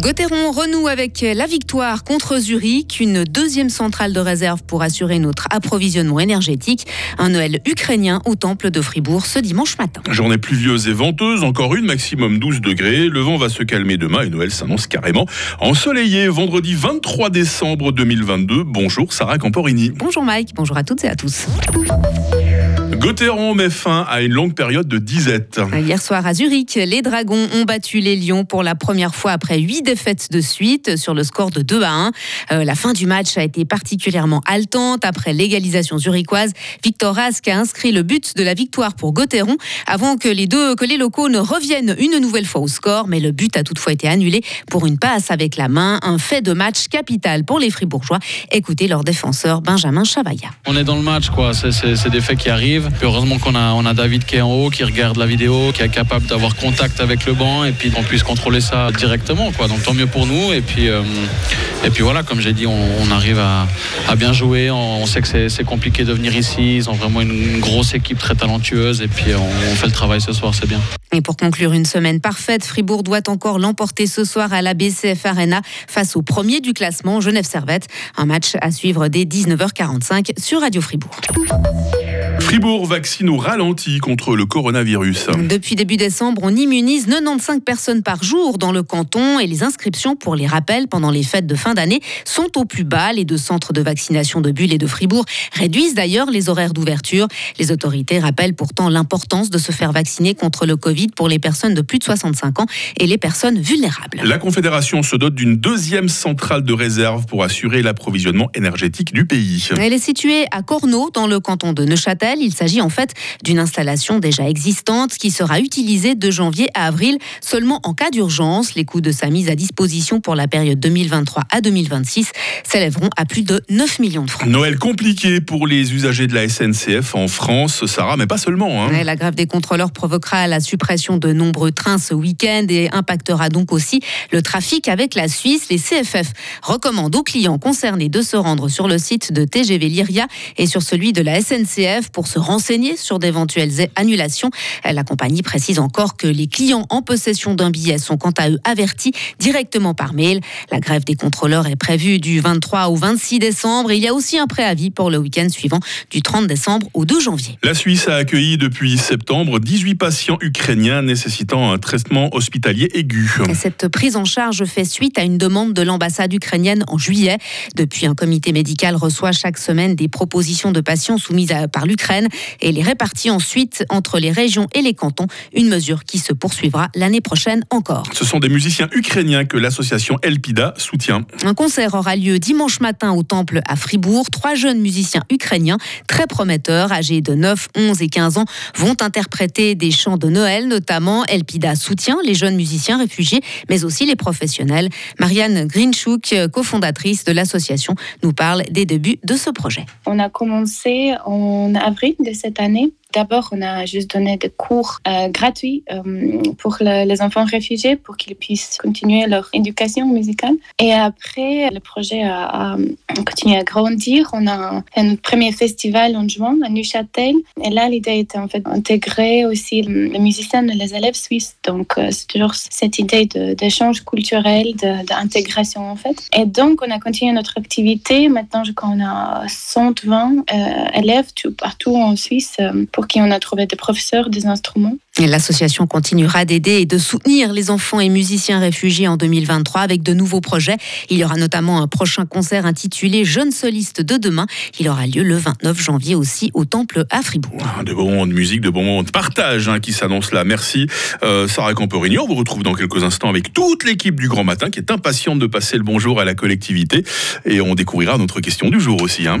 Gauthieron renoue avec la victoire contre Zurich, une deuxième centrale de réserve pour assurer notre approvisionnement énergétique. Un Noël ukrainien au temple de Fribourg ce dimanche matin. Journée pluvieuse et venteuse, encore une, maximum 12 degrés. Le vent va se calmer demain et Noël s'annonce carrément ensoleillé. Vendredi 23 décembre 2022. Bonjour Sarah Camporini. Bonjour Mike, bonjour à toutes et à tous. Gauthieron met fin à une longue période de disette. Hier soir à Zurich, les Dragons ont battu les Lions pour la première fois après huit défaites de suite sur le score de 2 à 1. Euh, la fin du match a été particulièrement haletante après l'égalisation zurichoise. Victor Rask a inscrit le but de la victoire pour Gauthieron avant que les deux que les locaux ne reviennent une nouvelle fois au score, mais le but a toutefois été annulé pour une passe avec la main, un fait de match capital pour les Fribourgeois. Écoutez leur défenseur Benjamin Chavaya. On est dans le match, quoi. C'est des faits qui arrivent heureusement qu'on a, on a David qui est en haut, qui regarde la vidéo, qui est capable d'avoir contact avec le banc et puis qu'on puisse contrôler ça directement. Quoi. Donc tant mieux pour nous. Et puis, euh, et puis voilà, comme j'ai dit, on, arrive à, bien jouer. On, sait que c'est compliqué de venir ici. Ils ont vraiment une, grosse équipe très talentueuse. Et puis on, fait le travail ce soir, c'est bien. Et pour conclure une semaine parfaite, Fribourg doit encore l'emporter ce soir à la BCF Arena face au premier du classement, Genève Servette. Un match à suivre dès 19h45 sur Radio Fribourg. Fribourg vaccine au ralenti contre le coronavirus. Depuis début décembre, on immunise 95 personnes par jour dans le canton et les inscriptions pour les rappels pendant les fêtes de fin d'année sont au plus bas. Les deux centres de vaccination de Bulle et de Fribourg réduisent d'ailleurs les horaires d'ouverture. Les autorités rappellent pourtant l'importance de se faire vacciner contre le Covid pour les personnes de plus de 65 ans et les personnes vulnérables. La Confédération se dote d'une deuxième centrale de réserve pour assurer l'approvisionnement énergétique du pays. Elle est située à Corneau, dans le canton de Neuchâtel. Il s'agit en fait d'une installation déjà existante qui sera utilisée de janvier à avril seulement en cas d'urgence. Les coûts de sa mise à disposition pour la période 2023 à 2026 s'élèveront à plus de 9 millions de francs. Noël compliqué pour les usagers de la SNCF en France, Sarah, mais pas seulement. Hein. la grève des contrôleurs provoquera la suppression de nombreux trains ce week-end et impactera donc aussi le trafic avec la Suisse. Les CFF recommandent aux clients concernés de se rendre sur le site de TGV Lyria et sur celui de la SNCF pour se renseigner sur d'éventuelles annulations. La compagnie précise encore que les clients en possession d'un billet sont quant à eux avertis directement par mail. La grève des contrôleurs est prévue du 23 au 26 décembre. Il y a aussi un préavis pour le week-end suivant du 30 décembre au 2 janvier. La Suisse a accueilli depuis septembre 18 patients ukrainiens nécessitant un traitement hospitalier aigu. Cette prise en charge fait suite à une demande de l'ambassade ukrainienne en juillet. Depuis, un comité médical reçoit chaque semaine des propositions de patients soumises par l'Ukraine et les répartit ensuite entre les régions et les cantons, une mesure qui se poursuivra l'année prochaine encore. Ce sont des musiciens ukrainiens que l'association Elpida soutient. Un concert aura lieu dimanche matin au temple à Fribourg. Trois jeunes musiciens ukrainiens très prometteurs, âgés de 9, 11 et 15 ans, vont interpréter des chants de Noël, notamment Elpida soutient les jeunes musiciens réfugiés, mais aussi les professionnels. Marianne Grinchuk, cofondatrice de l'association, nous parle des débuts de ce projet. On a commencé en avril de cette année D'abord, on a juste donné des cours euh, gratuits euh, pour les enfants réfugiés pour qu'ils puissent continuer leur éducation musicale. Et après, le projet a, continué à grandir. On a fait un premier festival en juin à Neuchâtel. Et là, l'idée était en fait d'intégrer aussi les musiciens et les élèves suisses. Donc, euh, c'est toujours cette idée d'échange culturel, d'intégration en fait. Et donc, on a continué notre activité. Maintenant, je crois qu'on a 120 élèves partout en Suisse pour qui on a trouvé des professeurs, des instruments. L'association continuera d'aider et de soutenir les enfants et musiciens réfugiés en 2023 avec de nouveaux projets. Il y aura notamment un prochain concert intitulé Jeunes solistes de demain. Il aura lieu le 29 janvier aussi au Temple à Fribourg. Ah, de bons moments de musique, de bons moments de partage hein, qui s'annoncent là. Merci euh, Sarah Camporini. On vous retrouve dans quelques instants avec toute l'équipe du Grand Matin qui est impatiente de passer le bonjour à la collectivité. Et on découvrira notre question du jour aussi. Hein.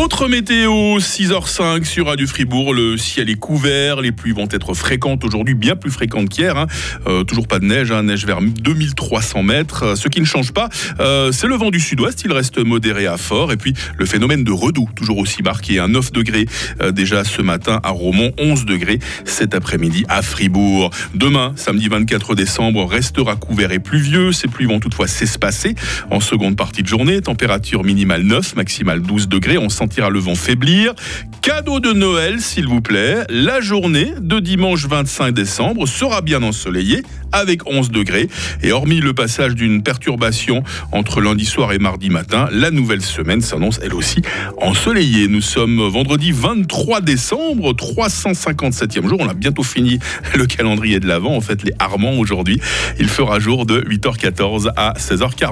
Votre météo, 6h05 sur Radio Fribourg, le ciel est couvert, les pluies vont être fréquentes aujourd'hui, bien plus fréquentes qu'hier. Hein. Euh, toujours pas de neige, hein, neige vers 2300 mètres. Euh, ce qui ne change pas, euh, c'est le vent du sud-ouest, il reste modéré à fort. Et puis le phénomène de redoux, toujours aussi marqué, un 9 degrés déjà ce matin à Romont, 11 degrés cet après-midi à Fribourg. Demain, samedi 24 décembre, restera couvert et pluvieux. Ces pluies vont toutefois s'espacer en seconde partie de journée. Température minimale 9, maximale 12 degrés. On sent le vent faiblir. Cadeau de Noël, s'il vous plaît. La journée de dimanche 25 décembre sera bien ensoleillée avec 11 degrés. Et hormis le passage d'une perturbation entre lundi soir et mardi matin, la nouvelle semaine s'annonce elle aussi ensoleillée. Nous sommes vendredi 23 décembre, 357e jour. On a bientôt fini le calendrier de l'Avent. En fait, les Armands aujourd'hui. Il fera jour de 8h14 à 16h40.